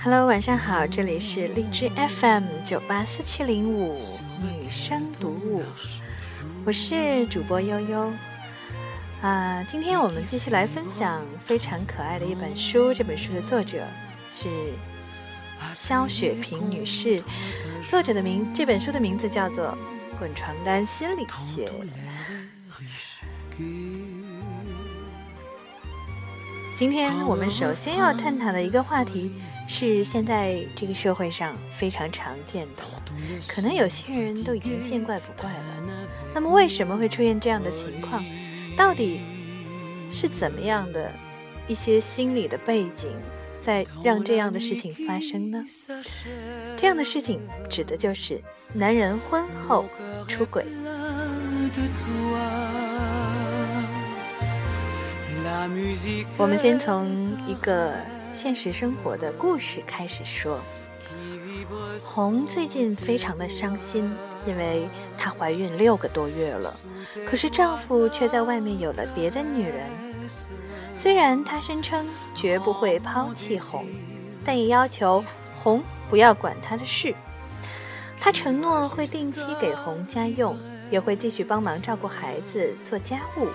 Hello，晚上好，这里是荔枝 FM 九八四七零五女生读物，我是主播悠悠。啊，今天我们继续来分享非常可爱的一本书，这本书的作者是肖雪萍女士，作者的名这本书的名字叫做《滚床单心理学》。今天我们首先要探讨的一个话题。是现在这个社会上非常常见的了，可能有些人都已经见怪不怪了。那么为什么会出现这样的情况？到底是怎么样的一些心理的背景，在让这样的事情发生呢？这样的事情指的就是男人婚后出轨。我们先从一个。现实生活的故事开始说，红最近非常的伤心，因为她怀孕六个多月了，可是丈夫却在外面有了别的女人。虽然她声称绝不会抛弃红，但也要求红不要管她的事。她承诺会定期给红家用，也会继续帮忙照顾孩子、做家务，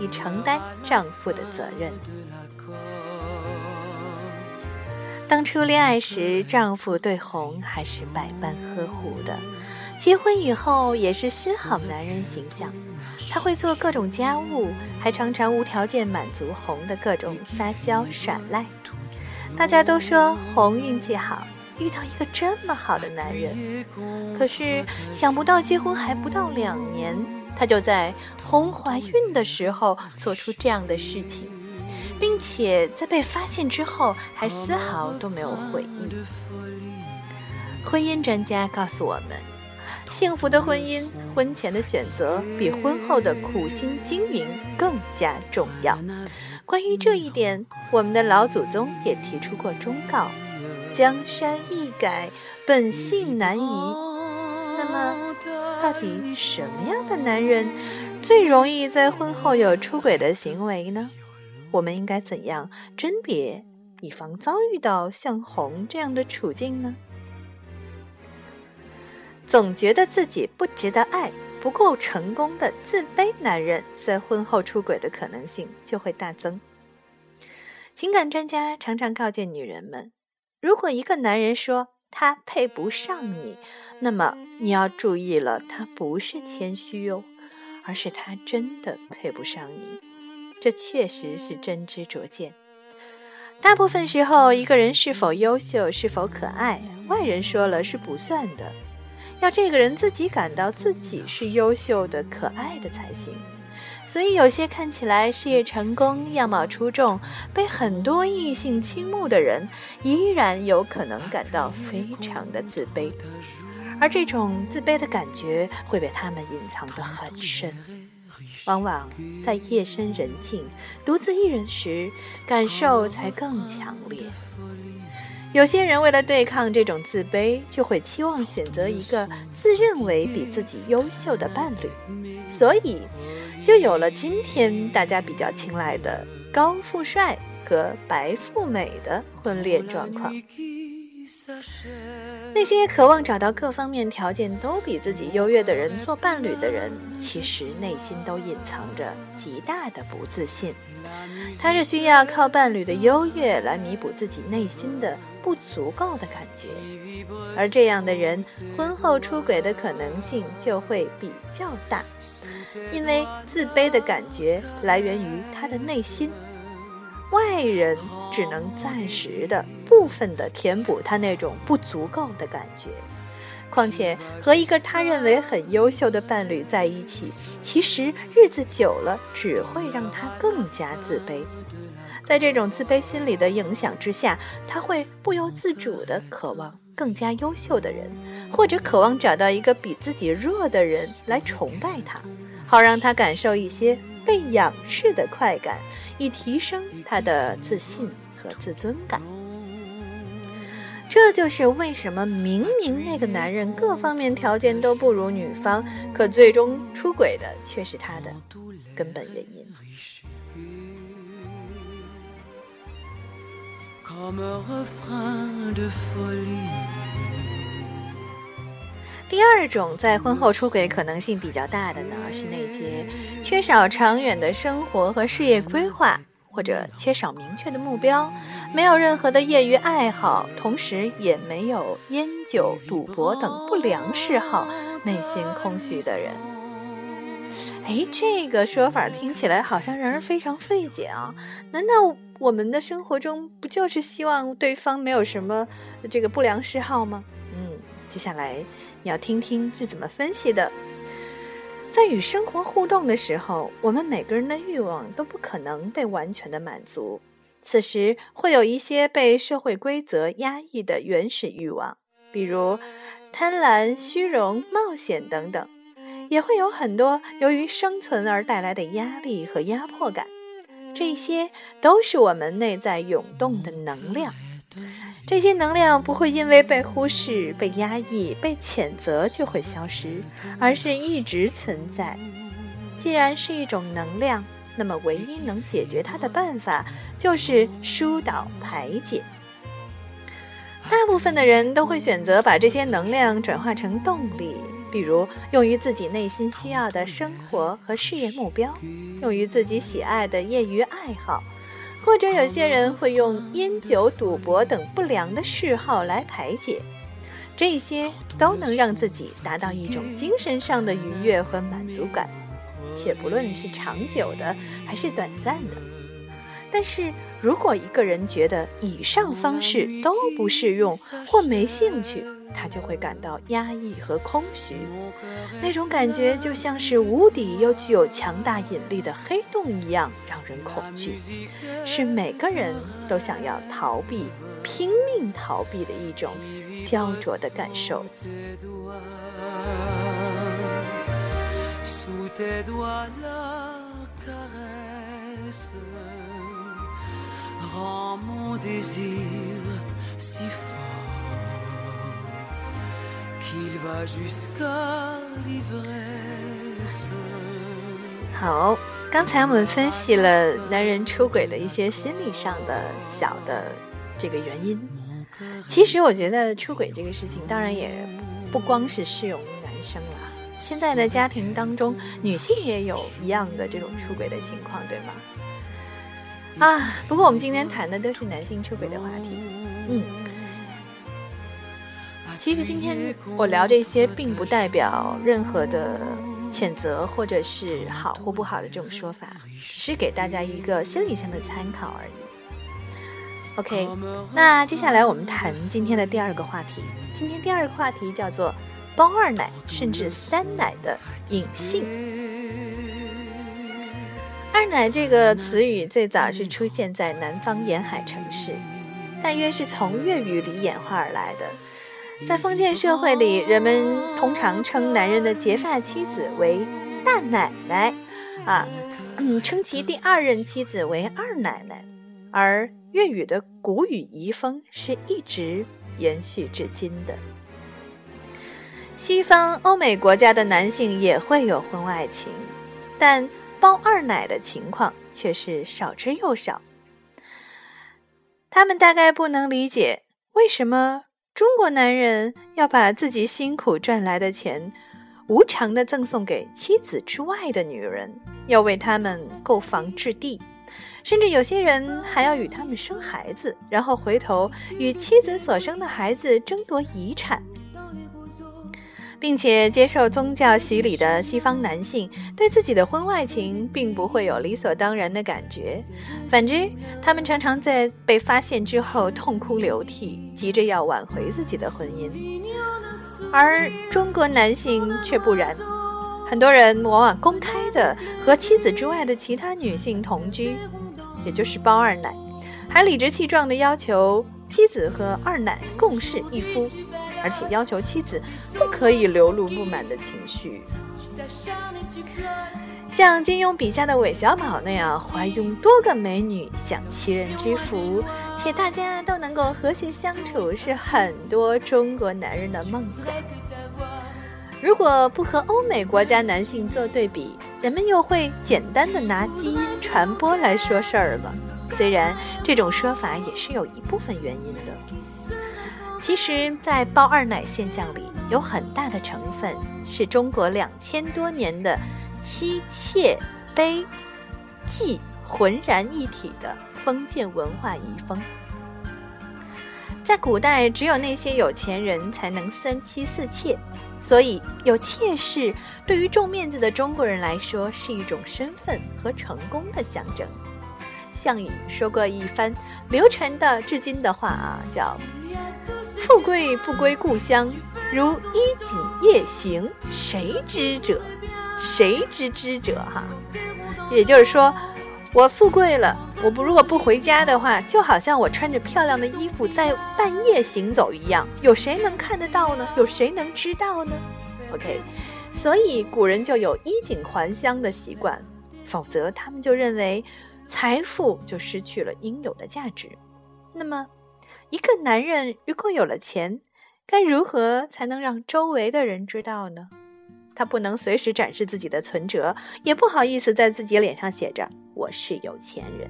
以承担丈夫的责任。当初恋爱时，丈夫对红还是百般呵护的；结婚以后，也是新好男人形象。他会做各种家务，还常常无条件满足红的各种撒娇耍赖。大家都说红运气好，遇到一个这么好的男人。可是想不到，结婚还不到两年，他就在红怀孕的时候做出这样的事情。并且在被发现之后，还丝毫都没有回应。婚姻专家告诉我们，幸福的婚姻，婚前的选择比婚后的苦心经营更加重要。关于这一点，我们的老祖宗也提出过忠告：江山易改，本性难移。那么，到底什么样的男人最容易在婚后有出轨的行为呢？我们应该怎样甄别，以防遭遇到像红这样的处境呢？总觉得自己不值得爱、不够成功的自卑男人，在婚后出轨的可能性就会大增。情感专家常常告诫女人们：如果一个男人说他配不上你，那么你要注意了，他不是谦虚哟，而是他真的配不上你。这确实是真知灼见。大部分时候，一个人是否优秀、是否可爱，外人说了是不算的，要这个人自己感到自己是优秀的、可爱的才行。所以，有些看起来事业成功、样貌出众、被很多异性倾慕的人，依然有可能感到非常的自卑，而这种自卑的感觉会被他们隐藏得很深。往往在夜深人静、独自一人时，感受才更强烈。有些人为了对抗这种自卑，就会期望选择一个自认为比自己优秀的伴侣，所以就有了今天大家比较青睐的高富帅和白富美的婚恋状况。那些渴望找到各方面条件都比自己优越的人做伴侣的人，其实内心都隐藏着极大的不自信。他是需要靠伴侣的优越来弥补自己内心的不足够的感觉，而这样的人婚后出轨的可能性就会比较大，因为自卑的感觉来源于他的内心。外人只能暂时的、部分的填补他那种不足够的感觉。况且和一个他认为很优秀的伴侣在一起，其实日子久了只会让他更加自卑。在这种自卑心理的影响之下，他会不由自主的渴望更加优秀的人，或者渴望找到一个比自己弱的人来崇拜他，好让他感受一些被仰视的快感。以提升他的自信和自尊感，这就是为什么明明那个男人各方面条件都不如女方，可最终出轨的却是他的根本原因。第二种在婚后出轨可能性比较大的呢，是那些缺少长远的生活和事业规划，或者缺少明确的目标，没有任何的业余爱好，同时也没有烟酒、赌博等不良嗜好，内心空虚的人。哎，这个说法听起来好像让人非常费解啊！难道我们的生活中不就是希望对方没有什么这个不良嗜好吗？嗯，接下来。你要听听是怎么分析的。在与生活互动的时候，我们每个人的欲望都不可能被完全的满足。此时会有一些被社会规则压抑的原始欲望，比如贪婪、虚荣、冒险等等；也会有很多由于生存而带来的压力和压迫感。这些都是我们内在涌动的能量。这些能量不会因为被忽视、被压抑、被谴责就会消失，而是一直存在。既然是一种能量，那么唯一能解决它的办法就是疏导排解。大部分的人都会选择把这些能量转化成动力，比如用于自己内心需要的生活和事业目标，用于自己喜爱的业余爱好。或者有些人会用烟酒、赌博等不良的嗜好来排解，这些都能让自己达到一种精神上的愉悦和满足感，且不论是长久的还是短暂的。但是如果一个人觉得以上方式都不适用或没兴趣，他就会感到压抑和空虚，那种感觉就像是无底又具有强大引力的黑洞一样，让人恐惧，是每个人都想要逃避、拼命逃避的一种焦灼的感受。好，刚才我们分析了男人出轨的一些心理上的小的这个原因。其实我觉得出轨这个事情，当然也不光是适用于男生了。现在的家庭当中，女性也有一样的这种出轨的情况，对吗？啊，不过我们今天谈的都是男性出轨的话题，嗯。其实今天我聊这些，并不代表任何的谴责或者是好或不好的这种说法，只是给大家一个心理上的参考而已。OK，那接下来我们谈今天的第二个话题。今天第二个话题叫做“包二奶甚至三奶”的隐性。二奶这个词语最早是出现在南方沿海城市，大约是从粤语里演化而来的。在封建社会里，人们通常称男人的结发妻子为大奶奶，啊，嗯，称其第二任妻子为二奶奶。而粤语的古语遗风是一直延续至今的。西方欧美国家的男性也会有婚外情，但包二奶的情况却是少之又少。他们大概不能理解为什么。中国男人要把自己辛苦赚来的钱无偿的赠送给妻子之外的女人，要为他们购房置地，甚至有些人还要与他们生孩子，然后回头与妻子所生的孩子争夺遗产。并且接受宗教洗礼的西方男性，对自己的婚外情并不会有理所当然的感觉，反之，他们常常在被发现之后痛哭流涕，急着要挽回自己的婚姻。而中国男性却不然，很多人往往公开的和妻子之外的其他女性同居，也就是包二奶，还理直气壮的要求妻子和二奶共侍一夫。而且要求妻子不可以流露不满的情绪，像金庸笔下的韦小宝那样怀拥多个美女享七人之福，且大家都能够和谐相处，是很多中国男人的梦想。如果不和欧美国家男性做对比，人们又会简单的拿基因传播来说事儿了。虽然这种说法也是有一部分原因的。其实，在包二奶现象里，有很大的成分是中国两千多年的妻妾卑妓浑然一体的封建文化遗风。在古代，只有那些有钱人才能三妻四妾，所以有妾室对于重面子的中国人来说是一种身份和成功的象征。项羽说过一番流传的至今的话啊，叫“富贵不归故乡，如衣锦夜行，谁知者？谁知之者？”哈，也就是说。我富贵了，我不如果不回家的话，就好像我穿着漂亮的衣服在半夜行走一样，有谁能看得到呢？有谁能知道呢？OK，所以古人就有衣锦还乡的习惯，否则他们就认为财富就失去了应有的价值。那么，一个男人如果有了钱，该如何才能让周围的人知道呢？他不能随时展示自己的存折，也不好意思在自己脸上写着“我是有钱人”，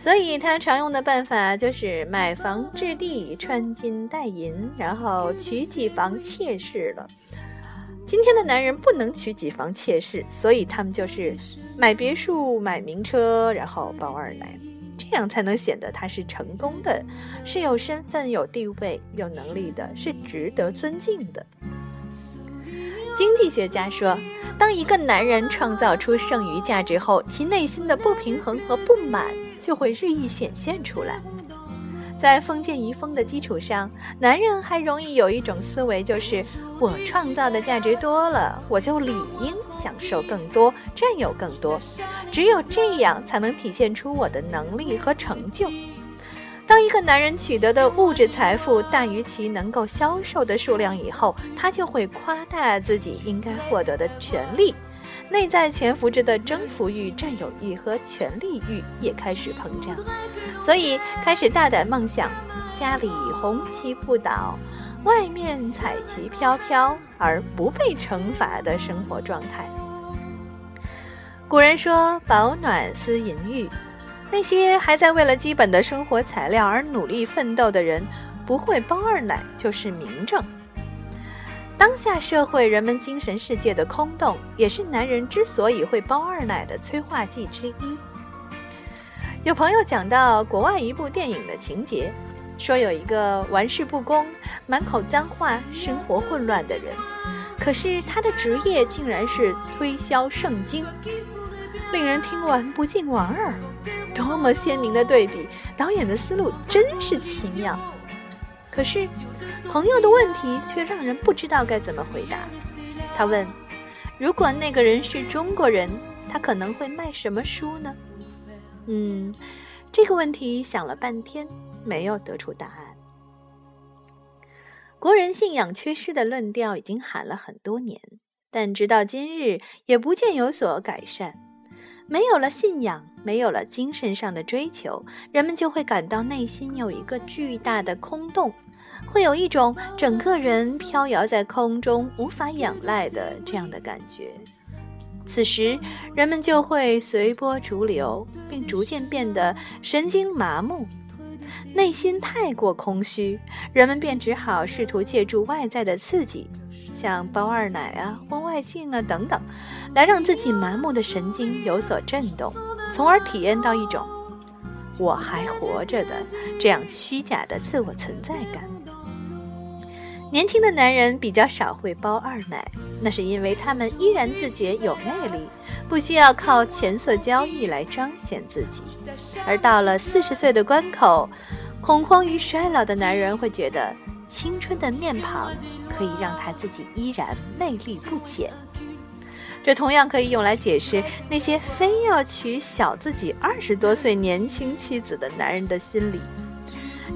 所以他常用的办法就是买房置地、穿金戴银，然后娶几房妾室了。今天的男人不能娶几房妾室，所以他们就是买别墅、买名车，然后包二奶，这样才能显得他是成功的，是有身份、有地位、有能力的，是值得尊敬的。经济学家说，当一个男人创造出剩余价值后，其内心的不平衡和不满就会日益显现出来。在封建遗风的基础上，男人还容易有一种思维，就是我创造的价值多了，我就理应享受更多，占有更多，只有这样才能体现出我的能力和成就。当一个男人取得的物质财富大于其能够销售的数量以后，他就会夸大自己应该获得的权利，内在潜伏着的征服欲、占有欲和权力欲也开始膨胀，所以开始大胆梦想家里红旗不倒，外面彩旗飘飘而不被惩罚的生活状态。古人说：“保暖思淫欲。”那些还在为了基本的生活材料而努力奋斗的人，不会包二奶就是明证。当下社会人们精神世界的空洞，也是男人之所以会包二奶的催化剂之一。有朋友讲到国外一部电影的情节，说有一个玩世不恭、满口脏话、生活混乱的人，可是他的职业竟然是推销圣经。令人听完不禁莞尔，多么鲜明的对比！导演的思路真是奇妙。可是，朋友的问题却让人不知道该怎么回答。他问：“如果那个人是中国人，他可能会卖什么书呢？”嗯，这个问题想了半天，没有得出答案。国人信仰缺失的论调已经喊了很多年，但直到今日也不见有所改善。没有了信仰，没有了精神上的追求，人们就会感到内心有一个巨大的空洞，会有一种整个人飘摇在空中、无法仰赖的这样的感觉。此时，人们就会随波逐流，并逐渐变得神经麻木，内心太过空虚，人们便只好试图借助外在的刺激。像包二奶啊、婚外性啊等等，来让自己麻木的神经有所震动，从而体验到一种“我还活着”的这样虚假的自我存在感。年轻的男人比较少会包二奶，那是因为他们依然自觉有魅力，不需要靠钱色交易来彰显自己。而到了四十岁的关口，恐慌于衰老的男人会觉得。青春的面庞可以让他自己依然魅力不减，这同样可以用来解释那些非要娶小自己二十多岁年轻妻子的男人的心理。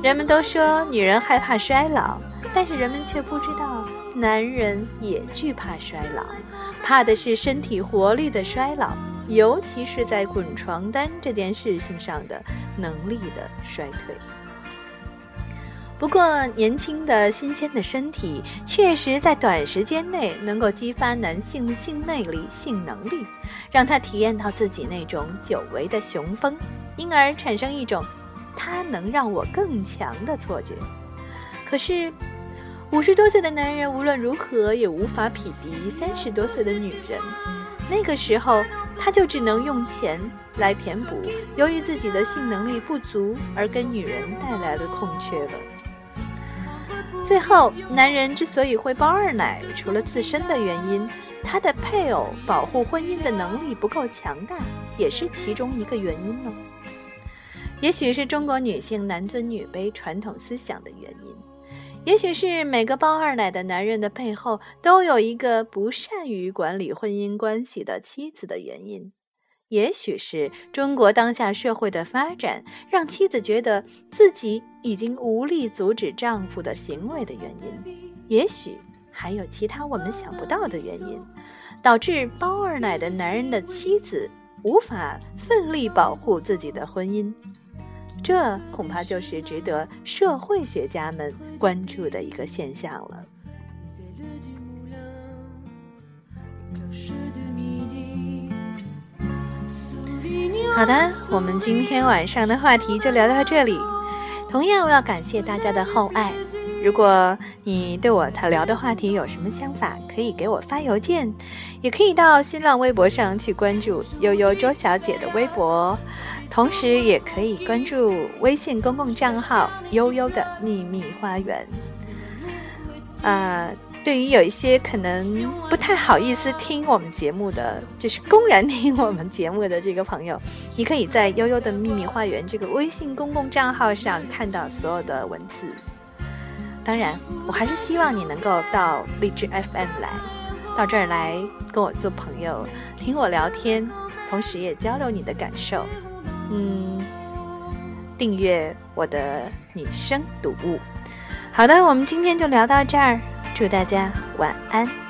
人们都说女人害怕衰老，但是人们却不知道，男人也惧怕衰老，怕的是身体活力的衰老，尤其是在滚床单这件事情上的能力的衰退。不过，年轻的新鲜的身体确实在短时间内能够激发男性的性魅力、性能力，让他体验到自己那种久违的雄风。因而产生一种他能让我更强的错觉。可是，五十多岁的男人无论如何也无法匹敌三十多岁的女人。那个时候，他就只能用钱来填补由于自己的性能力不足而给女人带来的空缺了。最后，男人之所以会包二奶，除了自身的原因，他的配偶保护婚姻的能力不够强大，也是其中一个原因呢。也许是中国女性男尊女卑传统思想的原因。也许是每个包二奶的男人的背后都有一个不善于管理婚姻关系的妻子的原因，也许是中国当下社会的发展让妻子觉得自己已经无力阻止丈夫的行为的原因，也许还有其他我们想不到的原因，导致包二奶的男人的妻子无法奋力保护自己的婚姻。这恐怕就是值得社会学家们关注的一个现象了。好的，我们今天晚上的话题就聊到这里。同样，我要感谢大家的厚爱。如果你对我他聊的话题有什么想法，可以给我发邮件，也可以到新浪微博上去关注悠悠周小姐的微博。同时，也可以关注微信公共账号“悠悠的秘密花园”。啊，对于有一些可能不太好意思听我们节目的，就是公然听我们节目的这个朋友，你可以在“悠悠的秘密花园”这个微信公共账号上看到所有的文字。当然，我还是希望你能够到荔枝 FM 来，到这儿来跟我做朋友，听我聊天，同时也交流你的感受。嗯，订阅我的女生读物。好的，我们今天就聊到这儿，祝大家晚安。